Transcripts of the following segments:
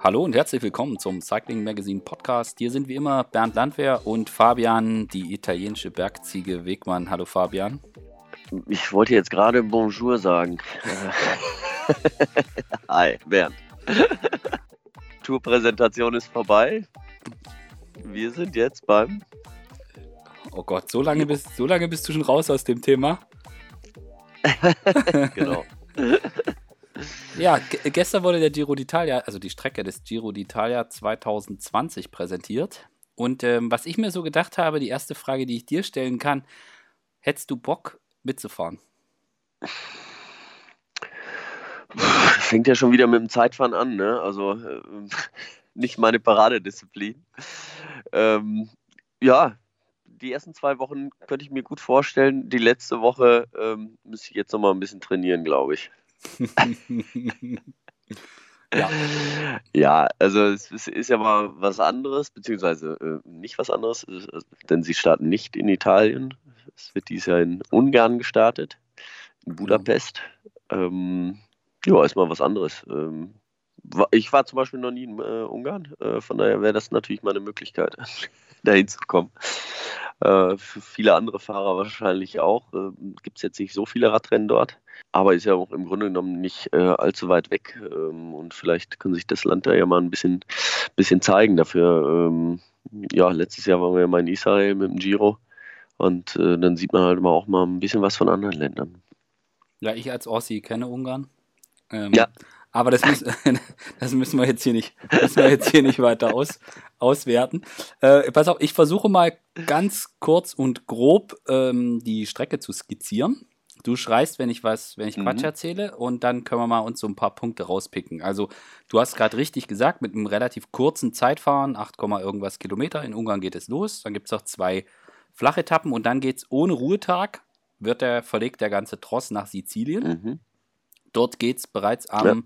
Hallo und herzlich willkommen zum Cycling Magazine Podcast. Hier sind wie immer Bernd Landwehr und Fabian, die italienische Bergziege Wegmann. Hallo Fabian. Ich wollte jetzt gerade Bonjour sagen. Hi, Bernd. Tourpräsentation ist vorbei. Wir sind jetzt beim. Oh Gott, so lange, bist, so lange bist du schon raus aus dem Thema. genau. Ja, gestern wurde der Giro d'Italia, also die Strecke des Giro d'Italia 2020 präsentiert. Und ähm, was ich mir so gedacht habe, die erste Frage, die ich dir stellen kann, hättest du Bock mitzufahren? Fängt ja schon wieder mit dem Zeitfahren an, ne? Also äh, nicht meine Paradedisziplin. Ähm, ja, die ersten zwei Wochen könnte ich mir gut vorstellen. Die letzte Woche ähm, müsste ich jetzt noch mal ein bisschen trainieren, glaube ich. Ja. ja, also es ist ja mal was anderes, beziehungsweise äh, nicht was anderes, denn sie starten nicht in Italien. Es wird dieses Jahr in Ungarn gestartet, in Budapest. Ähm, ja, ist mal was anderes. Ähm, ich war zum Beispiel noch nie in äh, Ungarn, äh, von daher wäre das natürlich mal eine Möglichkeit, dahin zu kommen. Äh, für viele andere Fahrer wahrscheinlich auch. Äh, Gibt es jetzt nicht so viele Radrennen dort, aber ist ja auch im Grunde genommen nicht äh, allzu weit weg. Ähm, und vielleicht kann sich das Land da ja mal ein bisschen, bisschen zeigen. Dafür, ähm, ja, letztes Jahr waren wir ja mal in Israel mit dem Giro. Und äh, dann sieht man halt mal auch mal ein bisschen was von anderen Ländern. Ja, ich als Ossi kenne Ungarn. Ähm, ja. Aber das, müssen, das müssen wir jetzt hier nicht, müssen wir jetzt hier nicht weiter aus, auswerten. Äh, pass auf, ich versuche mal ganz kurz und grob ähm, die Strecke zu skizzieren. Du schreist, wenn ich was, wenn ich Quatsch mhm. erzähle, und dann können wir mal uns so ein paar Punkte rauspicken. Also, du hast gerade richtig gesagt, mit einem relativ kurzen Zeitfahren, 8, irgendwas Kilometer. In Ungarn geht es los. Dann gibt es auch zwei Flachetappen und dann geht es ohne Ruhetag, wird der, verlegt der ganze Tross nach Sizilien. Mhm. Dort geht es bereits am, ja.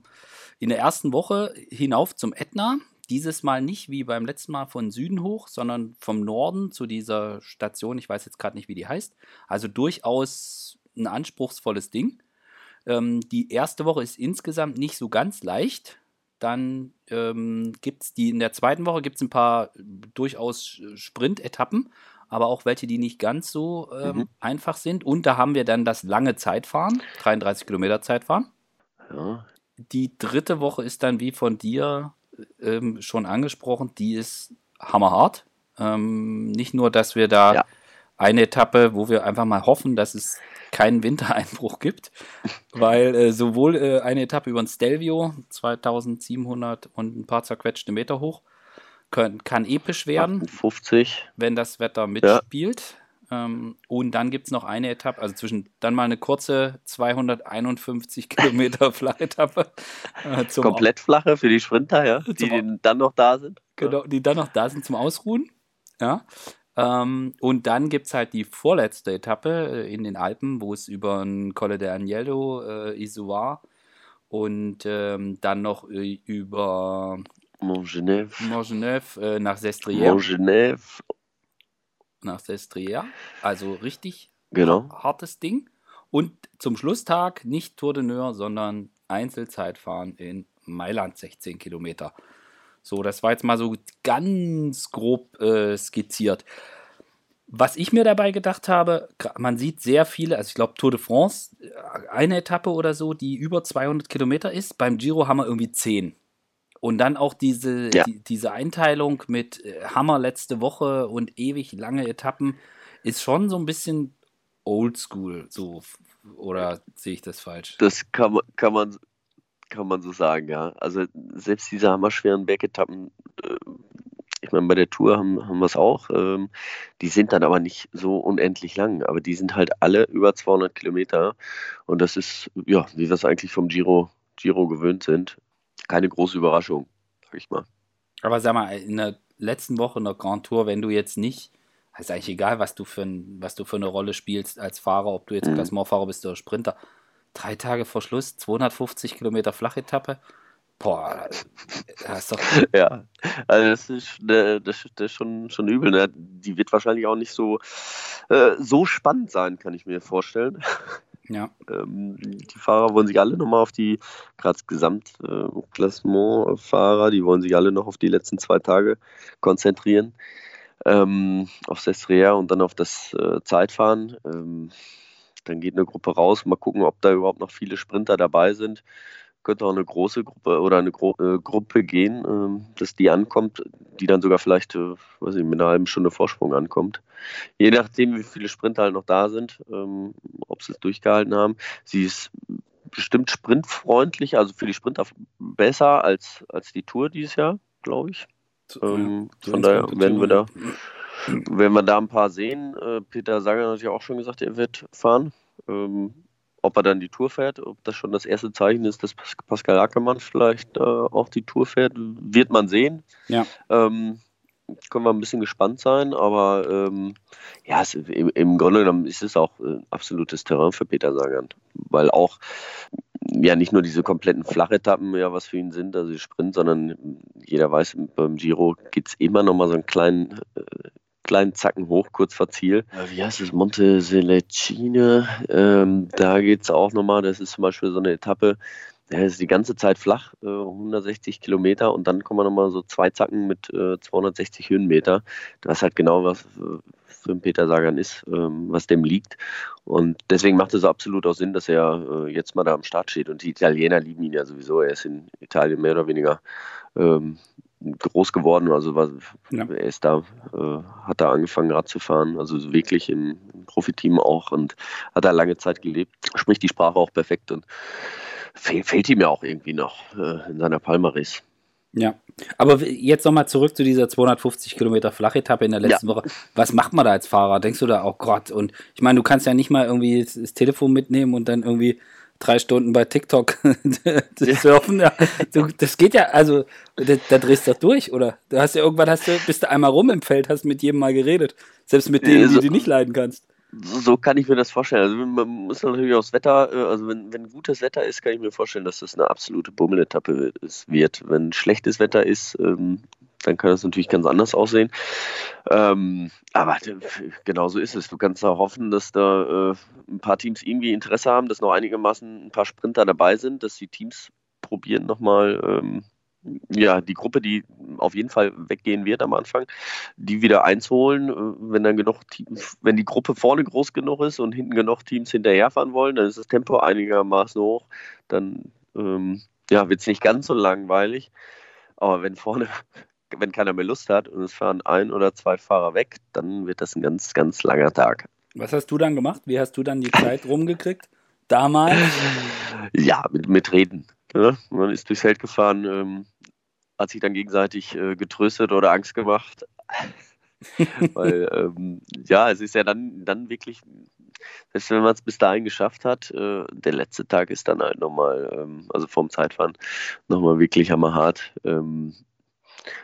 in der ersten Woche hinauf zum Ätna. Dieses Mal nicht wie beim letzten Mal von Süden hoch, sondern vom Norden zu dieser Station. Ich weiß jetzt gerade nicht, wie die heißt. Also durchaus ein anspruchsvolles Ding. Ähm, die erste Woche ist insgesamt nicht so ganz leicht. Dann ähm, gibt es die in der zweiten Woche gibt es ein paar durchaus Sprint-Etappen aber auch welche, die nicht ganz so ähm, mhm. einfach sind. Und da haben wir dann das lange Zeitfahren, 33 Kilometer Zeitfahren. Ja. Die dritte Woche ist dann, wie von dir ähm, schon angesprochen, die ist hammerhart. Ähm, nicht nur, dass wir da ja. eine Etappe, wo wir einfach mal hoffen, dass es keinen Wintereinbruch gibt, weil äh, sowohl äh, eine Etappe über den Stelvio, 2700 und ein paar zerquetschte Meter hoch, können, kann episch werden. 50. Wenn das Wetter mitspielt. Ja. Ähm, und dann gibt es noch eine Etappe, also zwischen dann mal eine kurze 251 Kilometer Flachetappe. Äh, Komplett flache für die Sprinter, ja, die dann noch da sind. Genau, die dann noch da sind zum Ausruhen. Ja. Ähm, und dann gibt es halt die vorletzte Etappe äh, in den Alpen, wo es über ein Colle de Agnello, äh, Isoar und ähm, dann noch über Montgenèvre. Montgenèvre äh, nach Sestriere. Montgenèvre. Nach Sestriere. Also richtig genau. hartes Ding. Und zum Schlusstag nicht Tour de Neur, sondern Einzelzeitfahren in Mailand, 16 Kilometer. So, das war jetzt mal so ganz grob äh, skizziert. Was ich mir dabei gedacht habe, man sieht sehr viele, also ich glaube Tour de France, äh, eine Etappe oder so, die über 200 Kilometer ist. Beim Giro haben wir irgendwie 10. Und dann auch diese, ja. die, diese Einteilung mit äh, Hammer letzte Woche und ewig lange Etappen ist schon so ein bisschen oldschool, so oder sehe ich das falsch? Das kann man, kann man, kann man so sagen, ja. Also selbst diese hammerschweren Bergetappen, äh, ich meine, bei der Tour haben, haben wir es auch, ähm, die sind dann aber nicht so unendlich lang, aber die sind halt alle über 200 Kilometer und das ist, ja, wie wir es eigentlich vom Giro, Giro gewöhnt sind keine große Überraschung, sag ich mal. Aber sag mal, in der letzten Woche in der Grand Tour, wenn du jetzt nicht, ist eigentlich egal, was du für, ein, was du für eine Rolle spielst als Fahrer, ob du jetzt mhm. Klassementfahrer bist oder Sprinter, drei Tage vor Schluss, 250 Kilometer Flachetappe, Boah, das ist doch. ja, also das ist, das, das ist schon, schon übel. Ne? Die wird wahrscheinlich auch nicht so, äh, so spannend sein, kann ich mir vorstellen. Ja. Ähm, die Fahrer wollen sich alle nochmal auf die, gerade Gesamtklassement-Fahrer, die wollen sich alle noch auf die letzten zwei Tage konzentrieren. Ähm, auf Sestriere und dann auf das äh, Zeitfahren. Ähm, dann geht eine Gruppe raus, mal gucken, ob da überhaupt noch viele Sprinter dabei sind könnte auch eine große Gruppe oder eine Gru äh, Gruppe gehen, äh, dass die ankommt, die dann sogar vielleicht, äh, weiß ich, mit einer halben Stunde Vorsprung ankommt. Je nachdem, wie viele Sprinter halt noch da sind, ähm, ob sie es durchgehalten haben. Sie ist bestimmt sprintfreundlich, also für die Sprinter besser als, als die Tour dieses Jahr, glaube ich. Ähm, ja, von daher werden wir da, wenn wir da ein paar sehen, äh, Peter Sager hat ja auch schon gesagt, er wird fahren. Ähm, ob er dann die Tour fährt, ob das schon das erste Zeichen ist, dass Pascal Ackermann vielleicht äh, auch die Tour fährt, wird man sehen. Ja. Ähm, können wir ein bisschen gespannt sein, aber ähm, ja, es, im, im, Grunde genommen ist es auch äh, absolutes Terrain für Peter Sagan, weil auch ja nicht nur diese kompletten Flachetappen ja was für ihn sind, also Sprint, sondern jeder weiß, beim Giro geht es immer noch mal so einen kleinen äh, kleinen Zacken hoch, kurz vor Ziel. Wie heißt es? Monte Selecine. Ähm, da geht es auch nochmal. Das ist zum Beispiel so eine Etappe, der ist die ganze Zeit flach, äh, 160 Kilometer und dann kommen wir nochmal so zwei Zacken mit äh, 260 Höhenmeter. Das halt genau was für einen Peter Sagan ist, ähm, was dem liegt. Und deswegen macht es absolut auch Sinn, dass er äh, jetzt mal da am Start steht. Und die Italiener lieben ihn ja sowieso. Er ist in Italien mehr oder weniger ähm, groß geworden. Also war, ja. er ist da, äh, hat da angefangen Rad zu fahren, also wirklich im, im Profiteam auch und hat da lange Zeit gelebt, spricht die Sprache auch perfekt und fehl, fehlt ihm ja auch irgendwie noch äh, in seiner Palmaris. Ja, aber jetzt nochmal zurück zu dieser 250 Kilometer Flachetappe in der letzten ja. Woche. Was macht man da als Fahrer? Denkst du da, oh Gott, und ich meine, du kannst ja nicht mal irgendwie das Telefon mitnehmen und dann irgendwie drei Stunden bei TikTok surfen. Ja. Du, das geht ja, also da, da, drehst du doch durch, oder? Du hast ja irgendwann hast du, bist du einmal rum im Feld, hast mit jedem mal geredet. Selbst mit denen, die du nicht leiden kannst. So kann ich mir das vorstellen. Also man muss natürlich aufs Wetter, äh, also wenn, wenn gutes Wetter ist, kann ich mir vorstellen, dass das eine absolute Bummeletappe wird. Wenn schlechtes Wetter ist, ähm, dann kann das natürlich ganz anders aussehen. Ähm, aber genau so ist es. Du kannst da hoffen, dass da äh, ein paar Teams irgendwie Interesse haben, dass noch einigermaßen ein paar Sprinter dabei sind, dass die Teams probieren nochmal, ähm, ja, die Gruppe, die auf jeden Fall weggehen wird am Anfang, die wieder einzuholen, äh, wenn dann genug Teams, wenn die Gruppe vorne groß genug ist und hinten genug Teams hinterherfahren wollen, dann ist das Tempo einigermaßen hoch, dann ähm, ja, wird es nicht ganz so langweilig. Aber wenn vorne wenn keiner mehr Lust hat und es fahren ein oder zwei Fahrer weg, dann wird das ein ganz, ganz langer Tag. Was hast du dann gemacht? Wie hast du dann die Zeit rumgekriegt? Damals? Ja, mit, mit Reden. Ne? Man ist durchs Feld gefahren, ähm, hat sich dann gegenseitig äh, getröstet oder Angst gemacht. Weil, ähm, ja, es ist ja dann, dann wirklich, selbst wenn man es bis dahin geschafft hat, äh, der letzte Tag ist dann halt nochmal, ähm, also vom Zeitfahren, nochmal wirklich hammerhart. Ähm,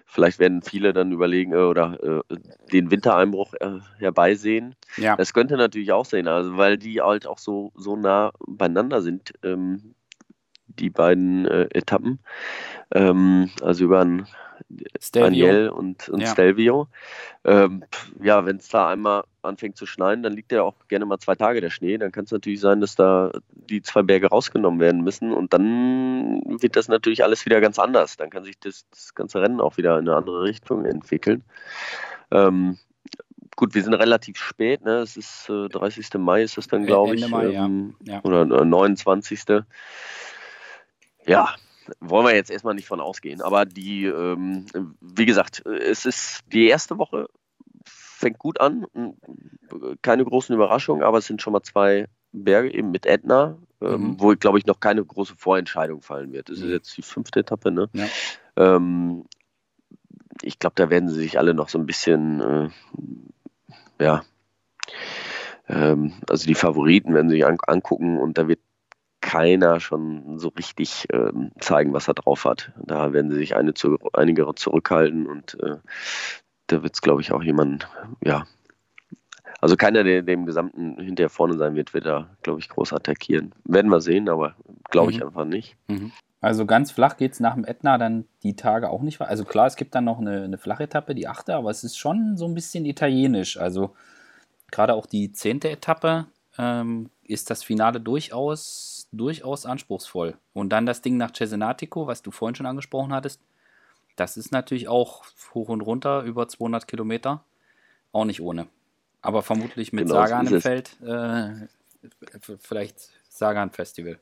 Vielleicht werden viele dann überlegen äh, oder äh, den Wintereinbruch äh, herbeisehen. Ja. Das könnte natürlich auch sein, also weil die halt auch so, so nah beieinander sind, ähm, die beiden äh, Etappen. Ähm, also über ein Daniel und, und ja. Stelvio. Ähm, ja, wenn es da einmal anfängt zu schneien, dann liegt ja auch gerne mal zwei Tage der Schnee. Dann kann es natürlich sein, dass da die zwei Berge rausgenommen werden müssen und dann wird das natürlich alles wieder ganz anders. Dann kann sich das, das ganze Rennen auch wieder in eine andere Richtung entwickeln. Ähm, gut, wir sind relativ spät, ne? Es ist äh, 30. Mai ist das dann, glaube ich. Mai, ähm, ja. Ja. Oder äh, 29. Ja, wollen wir jetzt erstmal nicht von ausgehen. Aber die, ähm, wie gesagt, es ist die erste Woche fängt gut an. Keine großen Überraschungen, aber es sind schon mal zwei Berge eben mit Etna, ähm, mhm. wo, glaube ich, noch keine große Vorentscheidung fallen wird. Das ist mhm. jetzt die fünfte Etappe, ne? Ja. Ähm, ich glaube, da werden sie sich alle noch so ein bisschen, äh, ja, ähm, also die Favoriten werden sich an, angucken und da wird keiner schon so richtig ähm, zeigen, was er drauf hat. Da werden sie sich eine zu, einige zurückhalten und äh, da wird es, glaube ich, auch jemand, ja, also keiner, der dem Gesamten hinterher vorne sein wird, wird da, glaube ich, groß attackieren. Werden wir sehen, aber glaube ich mhm. einfach nicht. Mhm. Also ganz flach geht es nach dem Ätna dann die Tage auch nicht weiter. Also klar, es gibt dann noch eine, eine flache Etappe, die achte, aber es ist schon so ein bisschen italienisch. Also gerade auch die zehnte Etappe ähm, ist das Finale durchaus, durchaus anspruchsvoll. Und dann das Ding nach Cesenatico, was du vorhin schon angesprochen hattest, das ist natürlich auch hoch und runter, über 200 Kilometer, auch nicht ohne. Aber vermutlich mit genau, Sagan im Feld, äh, vielleicht Sagan Festival.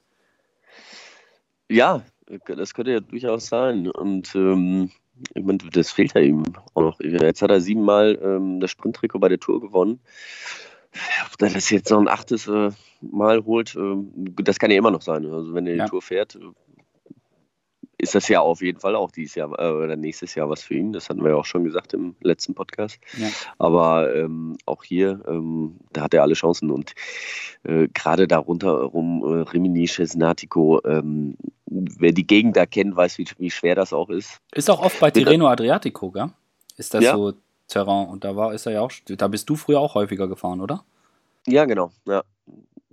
Ja, das könnte ja durchaus sein. Und ähm, ich meine, das fehlt ja ihm auch noch. Jetzt hat er siebenmal ähm, das Sprinttrikot bei der Tour gewonnen. Ob er das jetzt noch ein achtes äh, Mal holt, äh, das kann ja immer noch sein. Also wenn er die ja. Tour fährt, ist das ja auf jeden Fall auch dieses Jahr äh, oder nächstes Jahr was für ihn. Das hatten wir ja auch schon gesagt im letzten Podcast. Ja. Aber ähm, auch hier, ähm, da hat er alle Chancen. Und äh, gerade darunter rum äh, Rimini, Cesnatico, ähm, wer die Gegend da kennt, weiß, wie, wie schwer das auch ist. Ist auch oft bei Tirreno Adriatico, gell? Ist das ja. so Terrain? Und da war, ist er ja auch, da bist du früher auch häufiger gefahren, oder? Ja, genau. Ja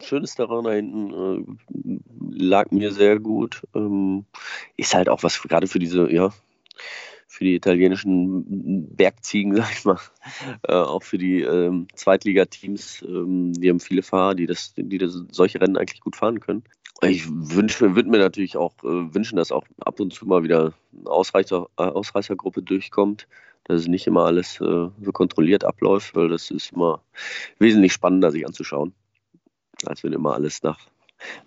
schönes Terrain da hinten, äh, lag mir sehr gut. Ähm, ist halt auch was gerade für diese, ja, für die italienischen Bergziegen, sag ich mal, äh, auch für die ähm, Zweitligateams, ähm, die haben viele Fahrer, die das, die das, solche Rennen eigentlich gut fahren können. Ich wünsche, würde mir natürlich auch äh, wünschen, dass auch ab und zu mal wieder eine Ausreißer, äh, Ausreißergruppe durchkommt, dass es nicht immer alles äh, so kontrolliert abläuft, weil das ist immer wesentlich spannender, sich anzuschauen als wenn immer alles nach,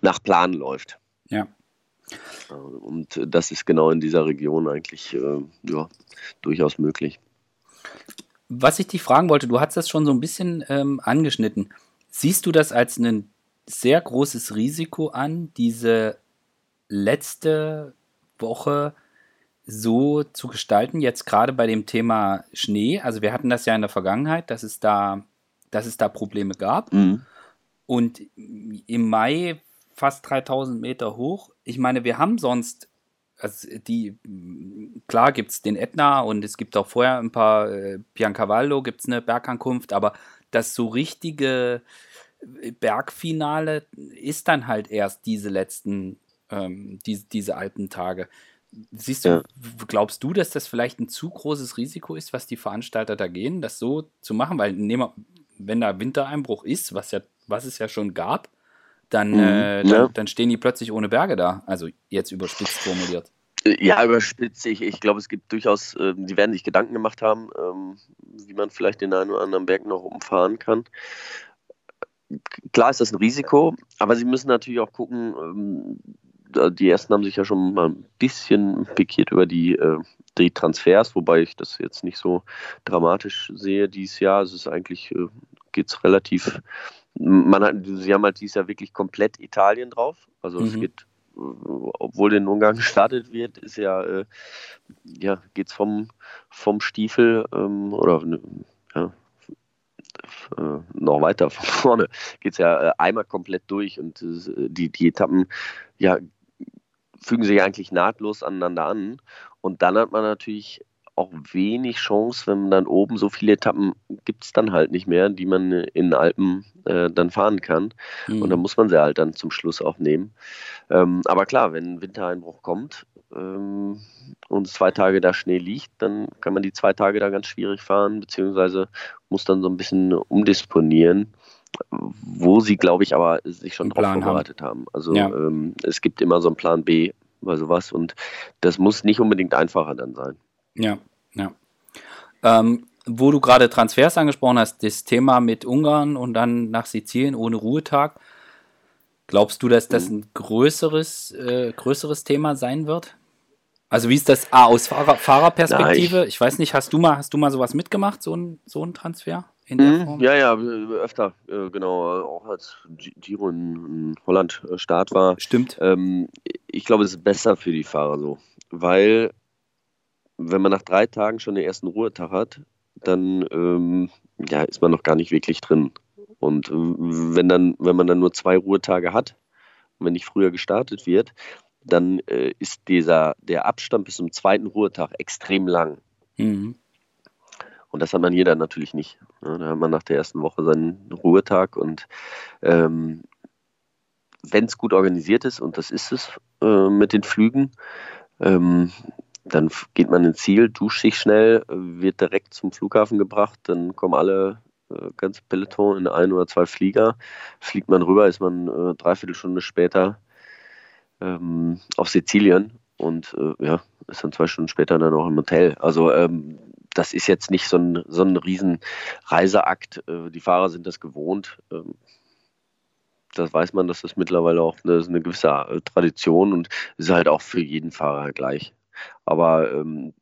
nach Plan läuft. Ja. Und das ist genau in dieser Region eigentlich äh, ja, durchaus möglich. Was ich dich fragen wollte, du hast das schon so ein bisschen ähm, angeschnitten. Siehst du das als ein sehr großes Risiko an, diese letzte Woche so zu gestalten, jetzt gerade bei dem Thema Schnee? Also wir hatten das ja in der Vergangenheit, dass es da, dass es da Probleme gab. Mhm. Und im Mai fast 3000 Meter hoch. Ich meine, wir haben sonst, also die, klar gibt es den Ätna und es gibt auch vorher ein paar, äh, Piancavallo gibt es eine Bergankunft, aber das so richtige Bergfinale ist dann halt erst diese letzten, ähm, die, diese alten Tage. Siehst du, ja. glaubst du, dass das vielleicht ein zu großes Risiko ist, was die Veranstalter da gehen, das so zu machen? Weil, nehmen wenn da Wintereinbruch ist, was ja was es ja schon gab, dann, mhm, äh, dann, ja. dann, stehen die plötzlich ohne Berge da. Also jetzt überspitzt formuliert. Ja, überspitzt. Ich, ich glaube, es gibt durchaus, äh, die werden sich Gedanken gemacht haben, ähm, wie man vielleicht den einen oder anderen Berg noch umfahren kann. Klar ist das ein Risiko, aber sie müssen natürlich auch gucken, ähm, die ersten haben sich ja schon mal ein bisschen pikiert über die, äh, die Transfers, wobei ich das jetzt nicht so dramatisch sehe dieses Jahr. Es ist eigentlich, äh, geht es relativ man hat, sie haben halt dieses Jahr wirklich komplett Italien drauf. Also mhm. es geht, obwohl in Ungarn gestartet wird, ist ja, äh, ja, geht's vom, vom Stiefel ähm, oder ja, äh, noch weiter von vorne geht es ja äh, einmal komplett durch und äh, die, die Etappen ja, fügen sich eigentlich nahtlos aneinander an. Und dann hat man natürlich auch wenig Chance, wenn man dann oben so viele Etappen gibt es dann halt nicht mehr, die man in den Alpen äh, dann fahren kann. Mhm. Und dann muss man sie halt dann zum Schluss auch nehmen. Ähm, aber klar, wenn Wintereinbruch kommt ähm, und zwei Tage da Schnee liegt, dann kann man die zwei Tage da ganz schwierig fahren, beziehungsweise muss dann so ein bisschen umdisponieren wo sie, glaube ich, aber sich schon drauf vorbereitet haben. haben. Also ja. ähm, es gibt immer so einen Plan B bei sowas und das muss nicht unbedingt einfacher dann sein. Ja, ja. Ähm, wo du gerade Transfers angesprochen hast, das Thema mit Ungarn und dann nach Sizilien ohne Ruhetag. Glaubst du, dass das mhm. ein größeres, äh, größeres Thema sein wird? Also wie ist das ah, aus Fahrer, Fahrerperspektive? ich, ich, weiß nicht, hast du mal, hast du mal sowas mitgemacht, so ein, so ein Transfer? In der mhm, Form? Ja, ja, öfter, äh, genau, auch als Giro in, Holland äh, Start war. Stimmt. Ähm, ich glaube, es ist besser für die Fahrer so, weil wenn man nach drei Tagen schon den ersten Ruhetag hat, dann ähm, ja, ist man noch gar nicht wirklich drin. Und äh, wenn, dann, wenn man dann nur zwei Ruhetage hat, wenn nicht früher gestartet wird, dann äh, ist dieser, der Abstand bis zum zweiten Ruhetag extrem lang. Mhm. Und das hat man hier dann natürlich nicht. Ja, da hat man nach der ersten Woche seinen Ruhetag und ähm, wenn es gut organisiert ist, und das ist es äh, mit den Flügen, ähm, dann geht man ins Ziel, duscht sich schnell, wird direkt zum Flughafen gebracht, dann kommen alle äh, ganze Peloton in ein oder zwei Flieger. Fliegt man rüber, ist man äh, dreiviertel Stunde später ähm, auf Sizilien und äh, ja, ist dann zwei Stunden später dann auch im Hotel. Also ähm, das ist jetzt nicht so ein, so ein riesen Reiseakt. Äh, die Fahrer sind das gewohnt. Ähm, das weiß man, dass das mittlerweile auch eine, eine gewisse äh, Tradition und ist halt auch für jeden Fahrer gleich. Aber ähm,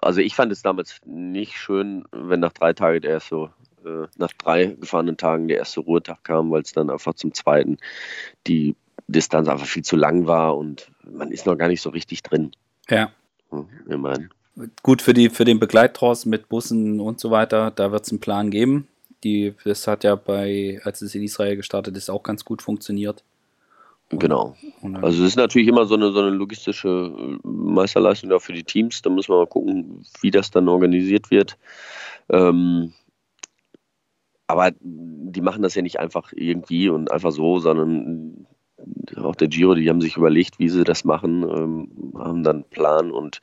also ich fand es damals nicht schön, wenn nach drei Tagen der erste, äh, nach drei gefahrenen Tagen der erste Ruhetag kam, weil es dann einfach zum zweiten die Distanz einfach viel zu lang war und man ist noch gar nicht so richtig drin. Ja. Hm, immerhin. Gut, für, die, für den Begleittross mit Bussen und so weiter, da wird es einen Plan geben. Die, das hat ja bei, als es in Israel gestartet ist, auch ganz gut funktioniert. Und, genau. Und also es ist natürlich immer so eine, so eine logistische äh, Meisterleistung da für die Teams. Da muss man mal gucken, wie das dann organisiert wird. Ähm, aber die machen das ja nicht einfach irgendwie und einfach so, sondern auch der Giro, die haben sich überlegt, wie sie das machen, ähm, haben dann einen Plan und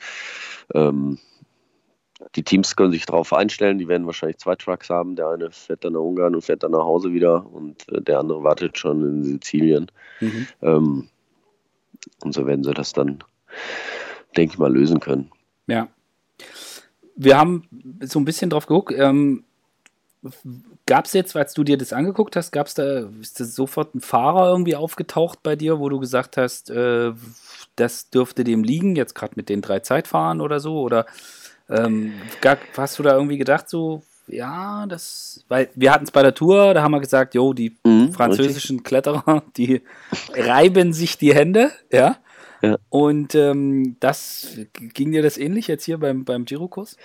ähm, die Teams können sich darauf einstellen, die werden wahrscheinlich zwei Trucks haben. Der eine fährt dann nach Ungarn und fährt dann nach Hause wieder und äh, der andere wartet schon in Sizilien. Mhm. Ähm, und so werden sie das dann, denke ich mal, lösen können. Ja. Wir haben so ein bisschen drauf geguckt. Ähm, gab es jetzt, als du dir das angeguckt hast, gab es da, ist das sofort ein Fahrer irgendwie aufgetaucht bei dir, wo du gesagt hast, äh, das dürfte dem liegen, jetzt gerade mit den drei Zeitfahren oder so? Oder ähm, hast du da irgendwie gedacht, so, ja, das, weil wir hatten es bei der Tour, da haben wir gesagt, jo, die mhm, französischen richtig. Kletterer, die reiben sich die Hände, ja. ja. Und ähm, das ging dir das ähnlich jetzt hier beim, beim Girokurs?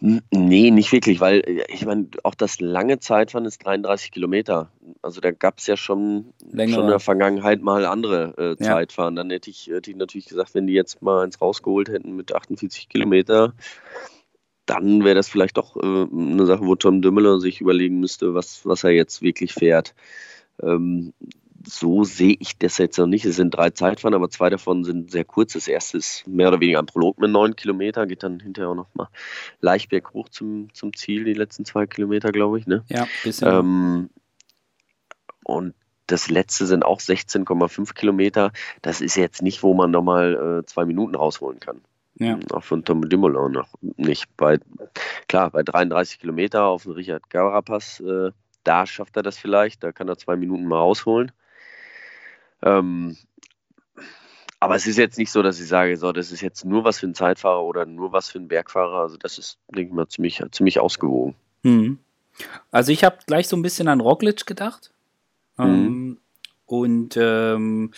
Nee, nicht wirklich, weil äh, ich meine, auch das lange Zeitfahren ist 33 Kilometer. Also da gab es ja schon, schon in der Vergangenheit mal andere äh, Zeitfahren. Ja. Dann hätte ich, hätte ich natürlich gesagt, wenn die jetzt mal eins rausgeholt hätten mit 48 Kilometer, dann wäre das vielleicht doch äh, eine Sache, wo Tom Dümmeler sich überlegen müsste, was, was er jetzt wirklich fährt. Ähm, so sehe ich das jetzt noch nicht. Es sind drei Zeitfahren, aber zwei davon sind sehr kurz. Das erste ist mehr oder weniger ein Prolog mit neun Kilometer, geht dann hinterher auch nochmal leicht berghoch zum, zum Ziel, die letzten zwei Kilometer, glaube ich. Ne? Ja, bisschen. Ähm, und das letzte sind auch 16,5 Kilometer. Das ist jetzt nicht, wo man nochmal äh, zwei Minuten rausholen kann. Ja. Auch von Tom Dumoulin noch nicht. Bei, klar, bei 33 Kilometer auf den Richard Garapass, äh, da schafft er das vielleicht, da kann er zwei Minuten mal rausholen. Ähm, aber es ist jetzt nicht so, dass ich sage, so, das ist jetzt nur was für einen Zeitfahrer oder nur was für einen Bergfahrer. Also das ist, denke ich mal, ziemlich, ziemlich ausgewogen. Mhm. Also ich habe gleich so ein bisschen an Roglic gedacht. Mhm. Ähm, und ähm,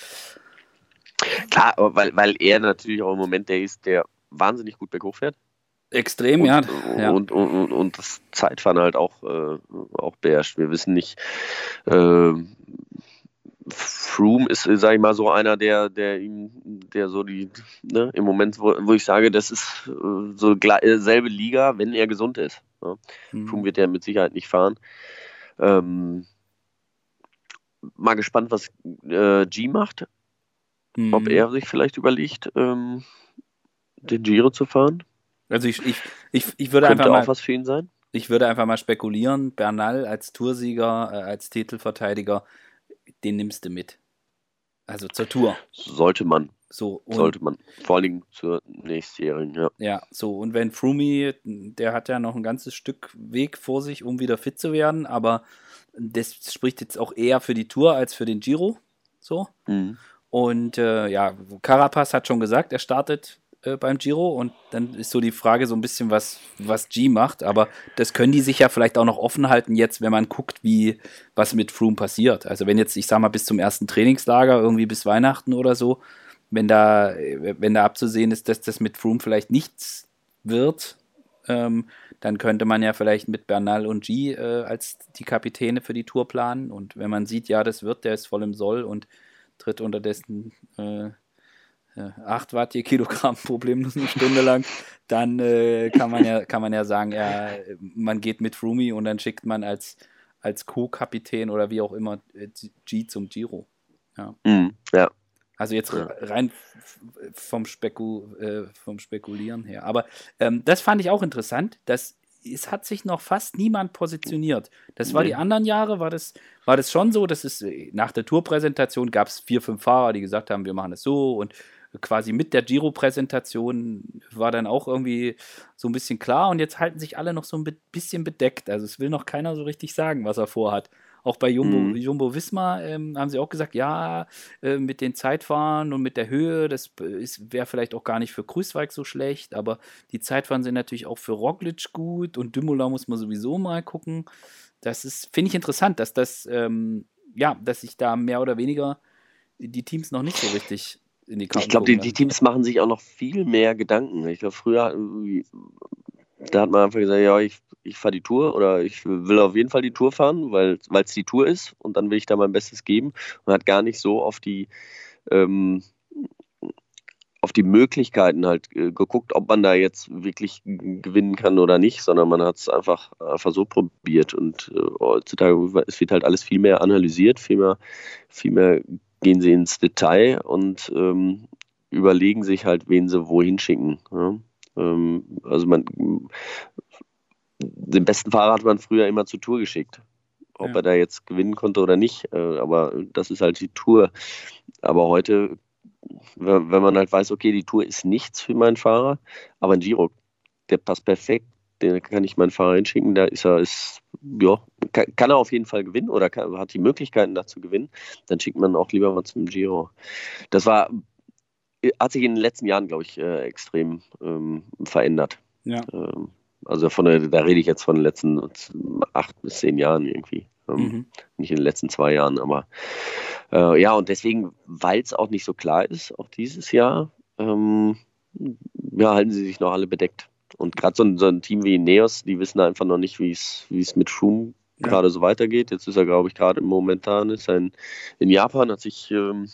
klar, weil, weil er natürlich auch im Moment der ist, der wahnsinnig gut berghoch fährt. Extrem, und, ja. ja. Und, und, und, und, das Zeitfahren halt auch, äh, auch beherrscht. Wir wissen nicht, äh, Froome ist, sag ich mal, so einer, der, der ihm, der so die, ne, im Moment, wo, wo ich sage, das ist äh, so äh, selbe Liga, wenn er gesund ist. Ja. Mhm. Froome wird er mit Sicherheit nicht fahren. Ähm, mal gespannt, was äh, G macht. Mhm. Ob er sich vielleicht überlegt, ähm, den Giro zu fahren. Also ich, ich, ich, ich würde Könnte einfach mal, auch was für ihn sein. Ich würde einfach mal spekulieren, Bernal als Toursieger, äh, als Titelverteidiger, den nimmst du mit. Also zur Tour. Sollte man. So, Sollte man. Vor allen Dingen zur nächstjährigen, ja. Ja, so. Und wenn Frumi, der hat ja noch ein ganzes Stück Weg vor sich, um wieder fit zu werden, aber das spricht jetzt auch eher für die Tour als für den Giro. So. Mhm. Und äh, ja, Carapaz hat schon gesagt, er startet äh, beim Giro und dann ist so die Frage so ein bisschen, was, was G macht, aber das können die sich ja vielleicht auch noch offen halten jetzt, wenn man guckt, wie, was mit Froome passiert. Also wenn jetzt, ich sag mal, bis zum ersten Trainingslager, irgendwie bis Weihnachten oder so, wenn da, wenn da abzusehen ist, dass das mit Froome vielleicht nichts wird, ähm, dann könnte man ja vielleicht mit Bernal und G äh, als die Kapitäne für die Tour planen. Und wenn man sieht, ja, das wird, der ist voll im Soll und tritt unterdessen äh, 8 Watt je Kilogramm problemlos eine Stunde lang, dann äh, kann, man ja, kann man ja sagen, ja, man geht mit Rumi und dann schickt man als, als Co-Kapitän oder wie auch immer äh, G zum Giro. Ja. Mm, ja. Also jetzt ja. rein vom, Speku, äh, vom Spekulieren her. Aber ähm, das fand ich auch interessant, dass es hat sich noch fast niemand positioniert. Das war die anderen Jahre, war das, war das schon so, dass es nach der Tourpräsentation gab es vier, fünf Fahrer, die gesagt haben, wir machen das so und quasi mit der Giro-Präsentation war dann auch irgendwie so ein bisschen klar und jetzt halten sich alle noch so ein bisschen bedeckt. Also es will noch keiner so richtig sagen, was er vorhat. Auch bei Jumbo, mhm. Jumbo Wismar ähm, haben sie auch gesagt, ja, äh, mit den Zeitfahren und mit der Höhe, das wäre vielleicht auch gar nicht für Grüßweig so schlecht, aber die Zeitfahren sind natürlich auch für Roglic gut und Dümmler muss man sowieso mal gucken. Das ist, finde ich interessant, dass das, ähm, ja, dass sich da mehr oder weniger die Teams noch nicht so richtig in die Karten Ich glaube, die, die, Teams machen sich auch noch viel mehr Gedanken. Ich glaube, früher, da hat man einfach gesagt, ja, ich, ich fahre die Tour oder ich will auf jeden Fall die Tour fahren, weil es die Tour ist und dann will ich da mein Bestes geben und hat gar nicht so auf die ähm, auf die Möglichkeiten halt äh, geguckt, ob man da jetzt wirklich gewinnen kann oder nicht, sondern man hat es einfach, einfach so probiert. Und äh, heutzutage es wird halt alles viel mehr analysiert, viel mehr, viel mehr gehen sie ins Detail und ähm, überlegen sich halt, wen sie wohin schicken. Ja? Ähm, also man den besten Fahrer hat man früher immer zur Tour geschickt. Ob ja. er da jetzt gewinnen konnte oder nicht. Äh, aber das ist halt die Tour. Aber heute, wenn man halt weiß, okay, die Tour ist nichts für meinen Fahrer, aber ein Giro, der passt perfekt, den kann ich meinen Fahrer hinschicken, da ist er, ist, ja, kann, kann er auf jeden Fall gewinnen oder kann, hat die Möglichkeiten da zu gewinnen, dann schickt man auch lieber mal zum Giro. Das war, hat sich in den letzten Jahren, glaube ich, äh, extrem ähm, verändert. Ja. Ähm, also von der, da rede ich jetzt von den letzten acht bis zehn Jahren irgendwie. Ähm, mhm. Nicht in den letzten zwei Jahren, aber äh, ja, und deswegen, weil es auch nicht so klar ist, auch dieses Jahr, ähm, ja, halten sie sich noch alle bedeckt. Und gerade so, so, ein Team wie Neos, die wissen einfach noch nicht, wie es mit Schum ja. gerade so weitergeht. Jetzt ist er, glaube ich, gerade momentan ist er in, in Japan, hat sich ähm,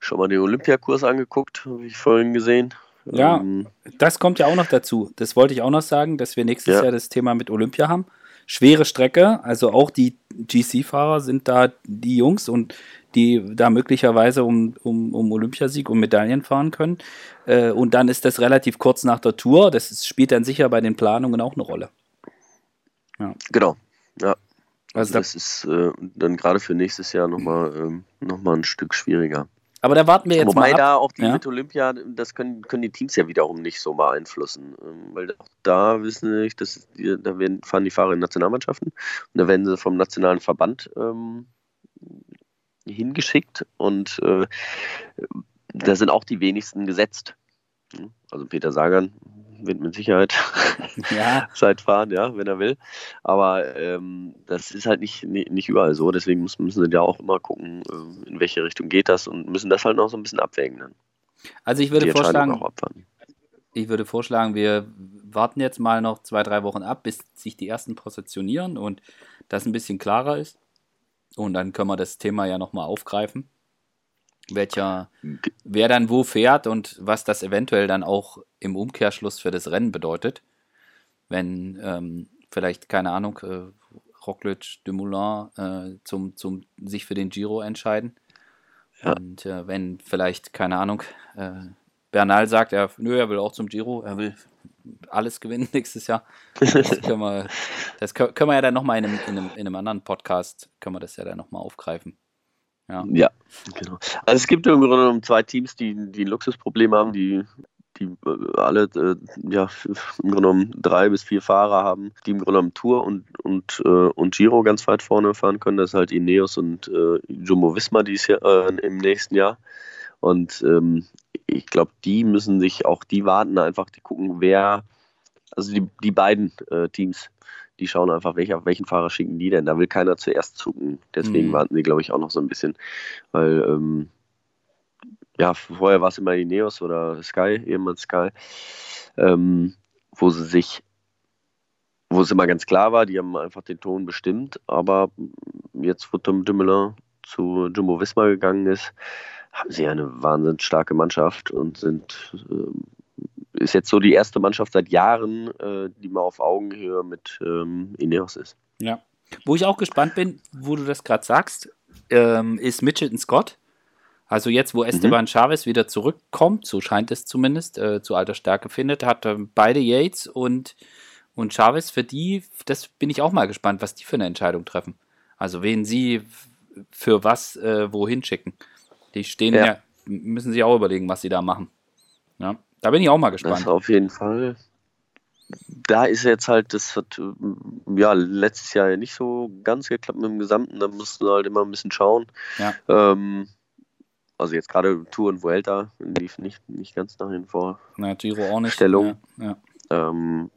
schon mal den Olympiakurs angeguckt, habe ich vorhin gesehen. Ja, ähm, das kommt ja auch noch dazu. Das wollte ich auch noch sagen, dass wir nächstes ja. Jahr das Thema mit Olympia haben. Schwere Strecke, also auch die GC-Fahrer sind da die Jungs und die da möglicherweise um, um, um Olympiasieg und Medaillen fahren können. Äh, und dann ist das relativ kurz nach der Tour. Das ist, spielt dann sicher bei den Planungen auch eine Rolle. Ja. Genau, ja. Also das ist äh, dann gerade für nächstes Jahr nochmal ähm, noch ein Stück schwieriger. Aber da warten wir jetzt Wobei mal. Wobei da auch die ja? mit Olympia, das können, können die Teams ja wiederum nicht so beeinflussen. Ähm, weil auch da wissen nicht, dass die, da werden, fahren die Fahrer in Nationalmannschaften und da werden sie vom nationalen Verband ähm, hingeschickt und äh, da sind auch die wenigsten gesetzt. Also Peter Sagan wird mit Sicherheit ja. Zeitfahren, ja, wenn er will. Aber ähm, das ist halt nicht, nicht überall so. Deswegen müssen, müssen sie ja auch immer gucken, äh, in welche Richtung geht das und müssen das halt noch so ein bisschen abwägen. Dann. Also ich würde vorschlagen, ich würde vorschlagen, wir warten jetzt mal noch zwei, drei Wochen ab, bis sich die ersten positionieren und das ein bisschen klarer ist. Und dann können wir das Thema ja nochmal aufgreifen welcher, wer dann wo fährt und was das eventuell dann auch im Umkehrschluss für das Rennen bedeutet. Wenn ähm, vielleicht, keine Ahnung, äh, Roglic, Dumoulin äh, zum, zum, sich für den Giro entscheiden. Ja. Und äh, wenn vielleicht, keine Ahnung, äh, Bernal sagt, er, nö, er will auch zum Giro, er will alles gewinnen nächstes Jahr. Das können wir, das können wir ja dann nochmal in einem, in, einem, in einem anderen Podcast, können wir das ja dann nochmal aufgreifen. Ja. ja, genau. Also es gibt im Grunde genommen zwei Teams, die, die ein Luxusproblem haben, die, die äh, alle äh, ja, im Grunde genommen drei bis vier Fahrer haben, die im Grunde genommen Tour und, und, äh, und Giro ganz weit vorne fahren können. Das ist halt Ineos und äh, Jumbo Visma dies Jahr, äh, im nächsten Jahr. Und ähm, ich glaube, die müssen sich auch, die warten einfach, die gucken, wer, also die, die beiden äh, Teams, die schauen einfach, welcher, welchen Fahrer schicken die denn. Da will keiner zuerst zucken. Deswegen mhm. warten sie, glaube ich, auch noch so ein bisschen. Weil, ähm, ja, vorher war es immer Ineos oder Sky, ehemals Sky, ähm, wo sie sich, wo es immer ganz klar war, die haben einfach den Ton bestimmt. Aber jetzt, wo Tom Dumoulin zu Jumbo Visma gegangen ist, haben sie eine wahnsinnig starke Mannschaft und sind ähm, ist jetzt so die erste Mannschaft seit Jahren, äh, die mal auf Augenhöhe mit ähm, Ineos ist. Ja. Wo ich auch gespannt bin, wo du das gerade sagst, ähm, ist Mitchelton Scott. Also jetzt, wo Esteban mhm. Chavez wieder zurückkommt, so scheint es zumindest, äh, zu alter Stärke findet, hat äh, beide Yates und, Und Chavez, für die, das bin ich auch mal gespannt, was die für eine Entscheidung treffen. Also wen sie für was äh, wohin schicken. Die stehen ja. ja. müssen sich auch überlegen, was sie da machen. Ja, da bin ich auch mal gespannt. Das auf jeden Fall. Da ist jetzt halt, das hat ja letztes Jahr nicht so ganz geklappt mit dem Gesamten. Da mussten wir halt immer ein bisschen schauen. Ja. Ähm, also jetzt gerade Tour und Vuelta lief nicht, nicht ganz nach den vor. Na, Giro auch nicht. Stellung. Ja, ja. Ähm,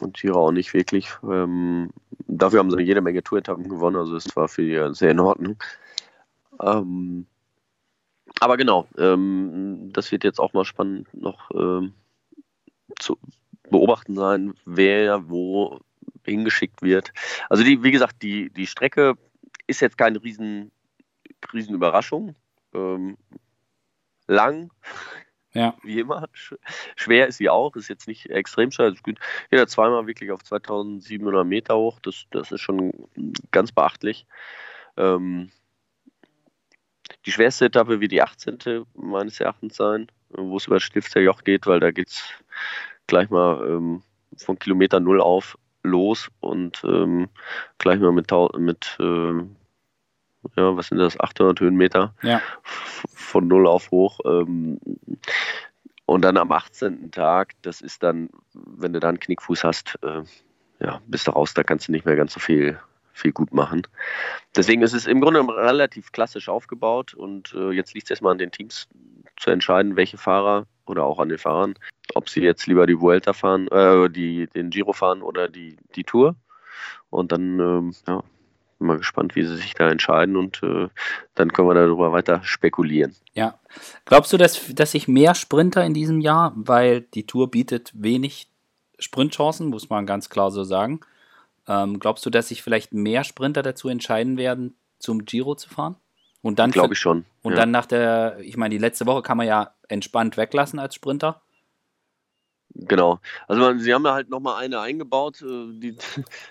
und Giro auch nicht wirklich. Ähm, dafür haben sie jede Menge Tour-Etappen gewonnen, also es war für die sehr in Ordnung. Ähm, aber genau, ähm, das wird jetzt auch mal spannend noch ähm, zu beobachten sein, wer wo hingeschickt wird. Also die, wie gesagt, die, die Strecke ist jetzt keine riesen, riesen Überraschung. Ähm, lang, ja. wie immer. Schwer ist sie auch, ist jetzt nicht extrem schwer. Also jeder zweimal wirklich auf 2700 Meter hoch, das, das ist schon ganz beachtlich. Ähm, die schwerste Etappe wird die 18. meines Erachtens sein, wo es über das Stifter Joch geht, weil da geht es gleich mal ähm, von Kilometer Null auf los und ähm, gleich mal mit, mit ähm, ja, was sind das, 800 Höhenmeter ja. von Null auf hoch. Ähm, und dann am 18. Tag, das ist dann, wenn du dann Knickfuß hast, äh, ja, bist du raus, da kannst du nicht mehr ganz so viel, viel gut machen. Deswegen ist es im Grunde relativ klassisch aufgebaut und äh, jetzt liegt es erstmal an den Teams zu entscheiden, welche Fahrer oder auch an den Fahrern, ob sie jetzt lieber die Vuelta fahren, äh, die, den Giro fahren oder die, die Tour. Und dann ähm, ja, bin mal gespannt, wie sie sich da entscheiden und äh, dann können wir darüber weiter spekulieren. Ja. Glaubst du, dass, dass sich mehr Sprinter in diesem Jahr, weil die Tour bietet wenig Sprintchancen, muss man ganz klar so sagen. Ähm, glaubst du, dass sich vielleicht mehr Sprinter dazu entscheiden werden, zum Giro zu fahren? Und dann glaube ich schon. Und ja. dann nach der, ich meine, die letzte Woche kann man ja entspannt weglassen als Sprinter. Genau. Also man, sie haben ja halt nochmal eine eingebaut, äh, die,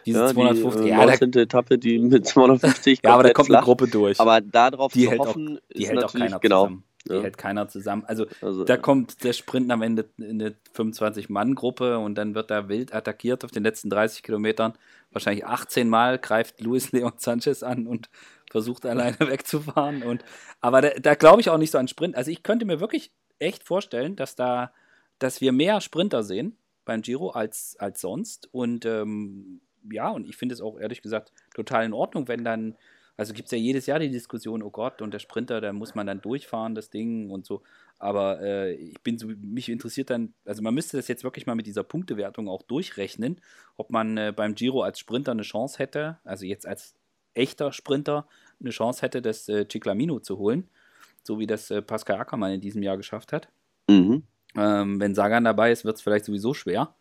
diese ja, 250 die, äh, ja, 19. Da, Etappe, die mit 250 Ja, aber da kommt flach. eine Gruppe durch. Aber darauf die zu hält hoffen, auch, die hält auch keiner genau, zusammen. Die ja. hält keiner zusammen. Also, also, da kommt der Sprint am Ende in eine 25-Mann-Gruppe und dann wird da wild attackiert auf den letzten 30 Kilometern. Wahrscheinlich 18 Mal greift Luis Leon Sanchez an und versucht alleine wegzufahren. Und, aber da, da glaube ich auch nicht so an Sprint. Also ich könnte mir wirklich echt vorstellen, dass da dass wir mehr Sprinter sehen beim Giro als, als sonst. Und ähm, ja, und ich finde es auch ehrlich gesagt total in Ordnung, wenn dann, also gibt es ja jedes Jahr die Diskussion, oh Gott, und der Sprinter, da muss man dann durchfahren, das Ding und so. Aber äh, ich bin so, mich interessiert dann, also man müsste das jetzt wirklich mal mit dieser Punktewertung auch durchrechnen, ob man äh, beim Giro als Sprinter eine Chance hätte, also jetzt als echter Sprinter eine Chance hätte, das äh, Ciclamino zu holen, so wie das äh, Pascal Ackermann in diesem Jahr geschafft hat. Mhm. Ähm, wenn Sagan dabei ist, wird es vielleicht sowieso schwer.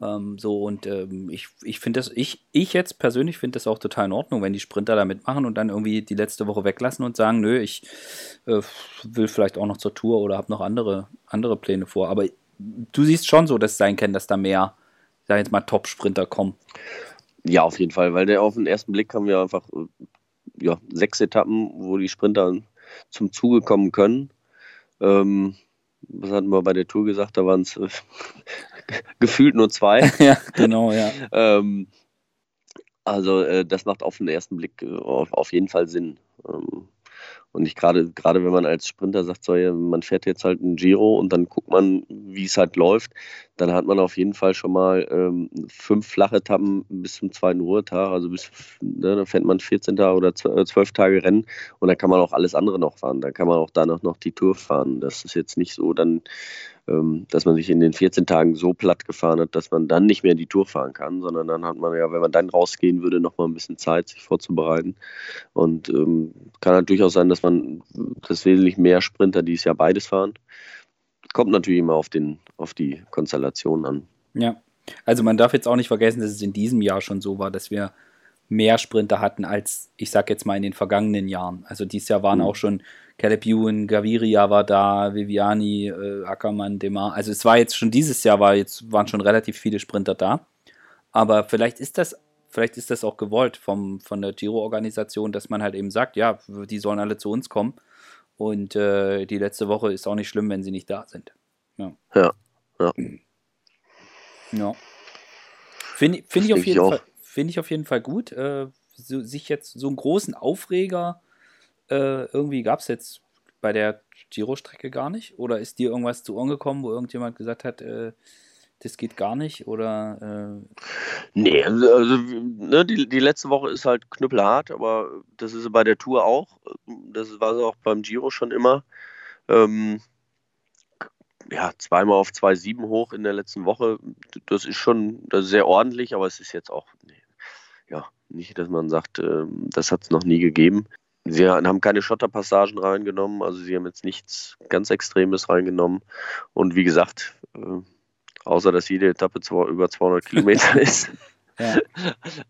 Ähm, so und ähm, ich, ich finde das, ich, ich jetzt persönlich finde das auch total in Ordnung, wenn die Sprinter da mitmachen und dann irgendwie die letzte Woche weglassen und sagen, nö, ich äh, will vielleicht auch noch zur Tour oder habe noch andere, andere Pläne vor. Aber du siehst schon so, dass es sein kann, dass da mehr, sag jetzt mal, Top-Sprinter kommen. Ja, auf jeden Fall, weil der auf den ersten Blick haben wir einfach äh, ja, sechs Etappen, wo die Sprinter zum Zuge kommen können. Ähm, was hatten wir bei der Tour gesagt, da waren es äh, gefühlt nur zwei. ja, genau, ja. ähm, also äh, das macht auf den ersten Blick äh, auf, auf, jeden Fall Sinn. Ähm, und nicht gerade, gerade wenn man als Sprinter sagt, so, ja, man fährt jetzt halt ein Giro und dann guckt man, wie es halt läuft, dann hat man auf jeden Fall schon mal ähm, fünf flache Etappen bis zum zweiten Ruhetag. Also bis, ne, dann fährt man 14 Tage oder 12 äh, Tage Rennen und dann kann man auch alles andere noch fahren. Da kann man auch danach noch die Tour fahren. Das ist jetzt nicht so dann ähm, dass man sich in den 14 Tagen so platt gefahren hat, dass man dann nicht mehr die Tour fahren kann, sondern dann hat man ja, wenn man dann rausgehen würde, noch mal ein bisschen Zeit, sich vorzubereiten. Und ähm, kann halt durchaus sein, dass man das wesentlich mehr Sprinter dieses Jahr beides fahren. Kommt natürlich immer auf, den, auf die Konstellation an. Ja, also man darf jetzt auch nicht vergessen, dass es in diesem Jahr schon so war, dass wir mehr Sprinter hatten als, ich sag jetzt mal, in den vergangenen Jahren. Also dieses Jahr waren mhm. auch schon Caleb Ewan, Gaviria war da, Viviani, äh, Ackermann, Demar. Also es war jetzt schon dieses Jahr war jetzt waren schon relativ viele Sprinter da. Aber vielleicht ist das vielleicht ist das auch gewollt vom, von der Giro-Organisation, dass man halt eben sagt, ja, die sollen alle zu uns kommen. Und äh, die letzte Woche ist auch nicht schlimm, wenn sie nicht da sind. Ja. Ja. ja. ja. Finde find ich, auf jeden Fall, find ich auf jeden Fall gut. Äh, so, sich jetzt so einen großen Aufreger äh, irgendwie gab es jetzt bei der Giro-Strecke gar nicht? Oder ist dir irgendwas zu Ohren gekommen, wo irgendjemand gesagt hat, äh, das geht gar nicht? Oder, äh nee, also, also ne, die, die letzte Woche ist halt knüppelhart, aber das ist bei der Tour auch. Das war es auch beim Giro schon immer. Ähm, ja, zweimal auf 2,7 hoch in der letzten Woche. Das ist schon das ist sehr ordentlich, aber es ist jetzt auch, nee, ja, nicht, dass man sagt, äh, das hat es noch nie gegeben. Sie haben keine Schotterpassagen reingenommen, also sie haben jetzt nichts ganz Extremes reingenommen. Und wie gesagt, äh, außer dass jede Etappe zwar über 200 Kilometer ist. Ja.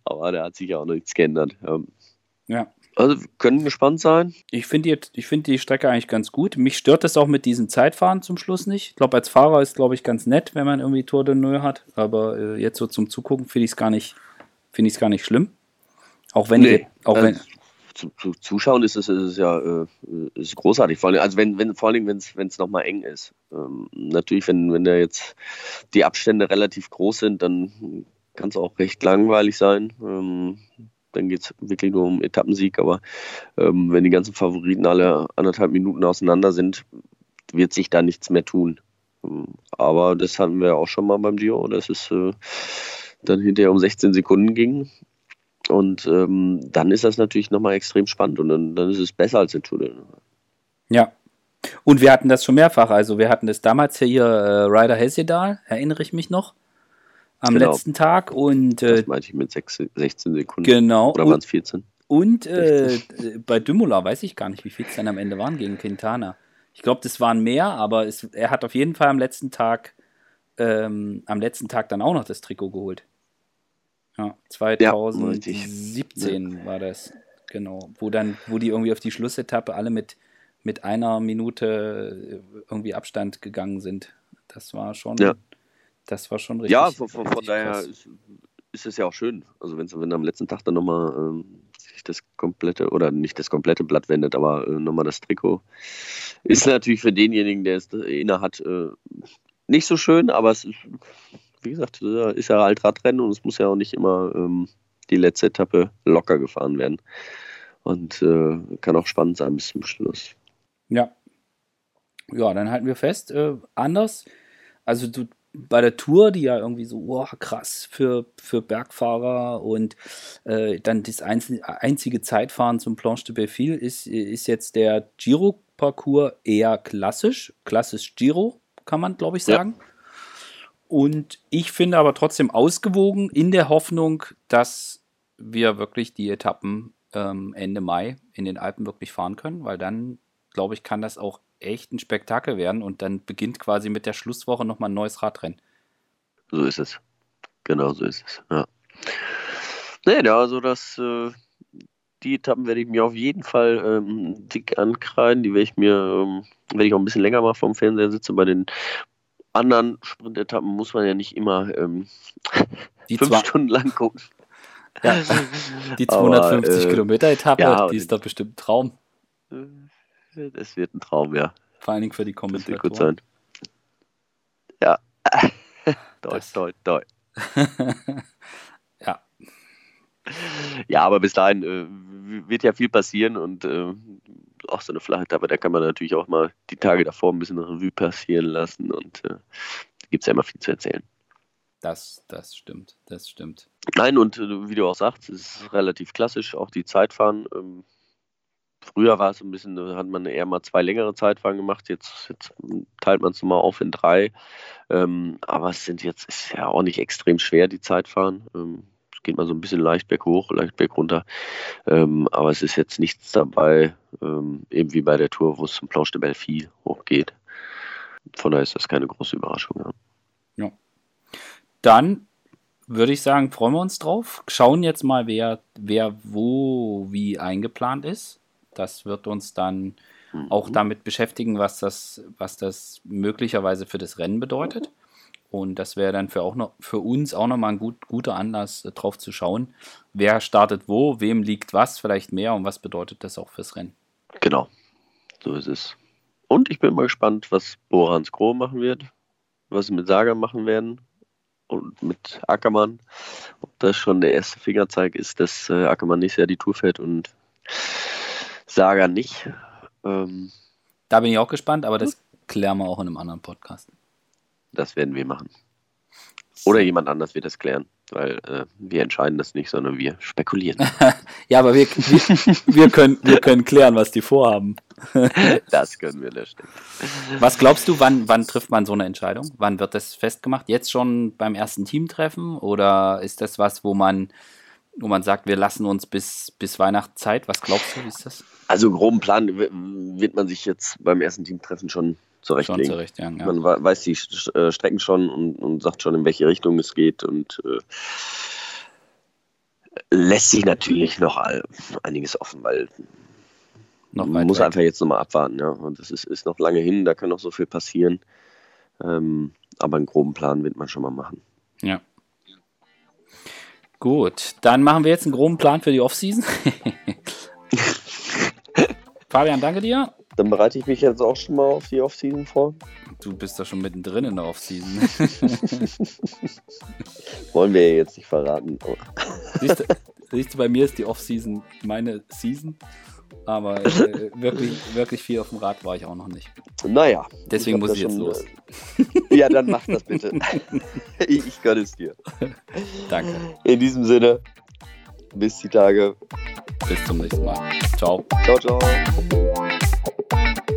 Aber da hat sich ja auch nichts geändert. Ja. Also wir können gespannt sein. Ich finde die, find die Strecke eigentlich ganz gut. Mich stört das auch mit diesen Zeitfahren zum Schluss nicht. Ich glaube, als Fahrer ist glaube ich ganz nett, wenn man irgendwie Tour de Null hat. Aber äh, jetzt so zum Zugucken finde ich es gar nicht, finde ich es gar nicht schlimm. Auch wenn nee, ich, auch also, wenn, zu, zu, zuschauen ist es, ist es ja äh, ist großartig. Vor allem, also wenn, wenn, vor allem, wenn es nochmal eng ist. Ähm, natürlich, wenn, wenn da jetzt die Abstände relativ groß sind, dann kann es auch recht langweilig sein. Ähm, dann geht es wirklich nur um Etappensieg. Aber ähm, wenn die ganzen Favoriten alle anderthalb Minuten auseinander sind, wird sich da nichts mehr tun. Ähm, aber das hatten wir auch schon mal beim Giro, dass es äh, dann hinterher um 16 Sekunden ging. Und ähm, dann ist das natürlich nochmal extrem spannend und dann, dann ist es besser als in Tunnel. Ja. Und wir hatten das schon mehrfach. Also wir hatten das damals hier äh, Ryder Hesjedal, erinnere ich mich noch, am genau. letzten Tag. Und, äh, das meinte ich mit 6, 16 Sekunden. Genau. Oder waren es 14? Und äh, bei Dümula weiß ich gar nicht, wie viel es dann am Ende waren gegen Quintana. Ich glaube, das waren mehr, aber es, er hat auf jeden Fall am letzten Tag ähm, am letzten Tag dann auch noch das Trikot geholt. Ja, 2017 ja, war das, genau. Wo dann, wo die irgendwie auf die Schlussetappe alle mit, mit einer Minute irgendwie Abstand gegangen sind. Das war schon, ja. das war schon richtig. Ja, von, von, von daher ist, ist, es ja auch schön. Also wenn, wenn am letzten Tag dann nochmal ähm, sich das komplette, oder nicht das komplette Blatt wendet, aber äh, nochmal das Trikot, ist natürlich für denjenigen, der es inne hat, äh, nicht so schön, aber es ist wie gesagt, ist ja halt Radrennen und es muss ja auch nicht immer ähm, die letzte Etappe locker gefahren werden. Und äh, kann auch spannend sein bis zum Schluss. Ja. Ja, dann halten wir fest. Äh, anders. Also du, bei der Tour, die ja irgendwie so oh, krass für, für Bergfahrer und äh, dann das einzige Zeitfahren zum Planche de Belleville ist, ist jetzt der Giro-Parcours eher klassisch. Klassisch Giro, kann man, glaube ich, sagen. Ja. Und ich finde aber trotzdem ausgewogen in der Hoffnung, dass wir wirklich die Etappen ähm, Ende Mai in den Alpen wirklich fahren können, weil dann, glaube ich, kann das auch echt ein Spektakel werden und dann beginnt quasi mit der Schlusswoche nochmal ein neues Radrennen. So ist es. Genau so ist es. Ja. Nee, also das, äh, die Etappen werde ich mir auf jeden Fall ähm, dick ankreiden. Die werde ich mir, ähm, werde ich auch ein bisschen länger mal vom Fernseher sitzen. Bei den anderen Sprintetappen muss man ja nicht immer ähm, die fünf Stunden lang gucken. Ja, die 250 Aber, äh, Kilometer Etappe, ja, die ist doch bestimmt ein Traum. Es wird ein Traum, ja. Vor allen Dingen für die Kommentatoren. Ja. doi, doi, doi. ja. Ja, aber bis dahin äh, wird ja viel passieren und äh, auch so eine flache Etappe, da kann man natürlich auch mal die Tage davor ein bisschen Revue passieren lassen und äh, gibt es ja immer viel zu erzählen. Das, das stimmt, das stimmt. Nein, und äh, wie du auch sagst, es ist relativ klassisch, auch die Zeitfahren. Ähm, früher war es ein bisschen, da hat man eher mal zwei längere Zeitfahren gemacht, jetzt, jetzt teilt man es mal auf in drei. Ähm, aber es sind jetzt, ist ja auch nicht extrem schwer, die Zeitfahren. Ähm, geht man so ein bisschen leicht berghoch, leicht bergunter. Ähm, aber es ist jetzt nichts dabei, ähm, eben wie bei der Tour, wo es zum Planche de Belfi hochgeht. Von daher ist das keine große Überraschung. Ja. ja. Dann würde ich sagen, freuen wir uns drauf. Schauen jetzt mal, wer, wer wo wie eingeplant ist. Das wird uns dann mhm. auch damit beschäftigen, was das, was das möglicherweise für das Rennen bedeutet. Und das wäre dann für, auch noch, für uns auch nochmal ein gut, guter Anlass, äh, drauf zu schauen, wer startet wo, wem liegt was, vielleicht mehr und was bedeutet das auch fürs Rennen. Genau, so ist es. Und ich bin mal gespannt, was Borans Groh machen wird, was sie mit Saga machen werden und mit Ackermann. Ob das schon der erste Fingerzeig ist, dass äh, Ackermann nächstes Jahr die Tour fährt und Saga nicht. Ähm, da bin ich auch gespannt, aber das klären wir auch in einem anderen Podcast. Das werden wir machen. Oder jemand anders wird das klären, weil äh, wir entscheiden das nicht, sondern wir spekulieren. ja, aber wir, wir, wir, können, wir können klären, was die vorhaben. das können wir, das stimmt. Was glaubst du, wann, wann trifft man so eine Entscheidung? Wann wird das festgemacht? Jetzt schon beim ersten Teamtreffen? Oder ist das was, wo man, wo man sagt, wir lassen uns bis, bis Weihnachten Zeit? Was glaubst du, wie ist das? Also groben Plan wird man sich jetzt beim ersten Teamtreffen schon zurechtlegen. Schon zurecht, ja. Man weiß die äh, Strecken schon und, und, sagt schon, in welche Richtung es geht und äh, lässt sich natürlich noch einiges offen, weil man muss weg. einfach jetzt nochmal abwarten. Ja. Und es ist, ist noch lange hin, da kann noch so viel passieren. Ähm, aber einen groben Plan wird man schon mal machen. Ja. Gut, dann machen wir jetzt einen groben Plan für die Offseason. Fabian, danke dir. Dann bereite ich mich jetzt auch schon mal auf die Offseason vor. Du bist da schon mittendrin in der Offseason. Wollen wir ja jetzt nicht verraten. Siehst du, siehst du, bei mir ist die Offseason meine Season. Aber äh, wirklich, wirklich viel auf dem Rad war ich auch noch nicht. Naja. Deswegen ich muss ich jetzt los. Äh, ja, dann mach das bitte. ich, ich gönne es dir. Danke. In diesem Sinne, bis die Tage. Bis zum nächsten Mal. Ciao. Ciao, ciao. Bye.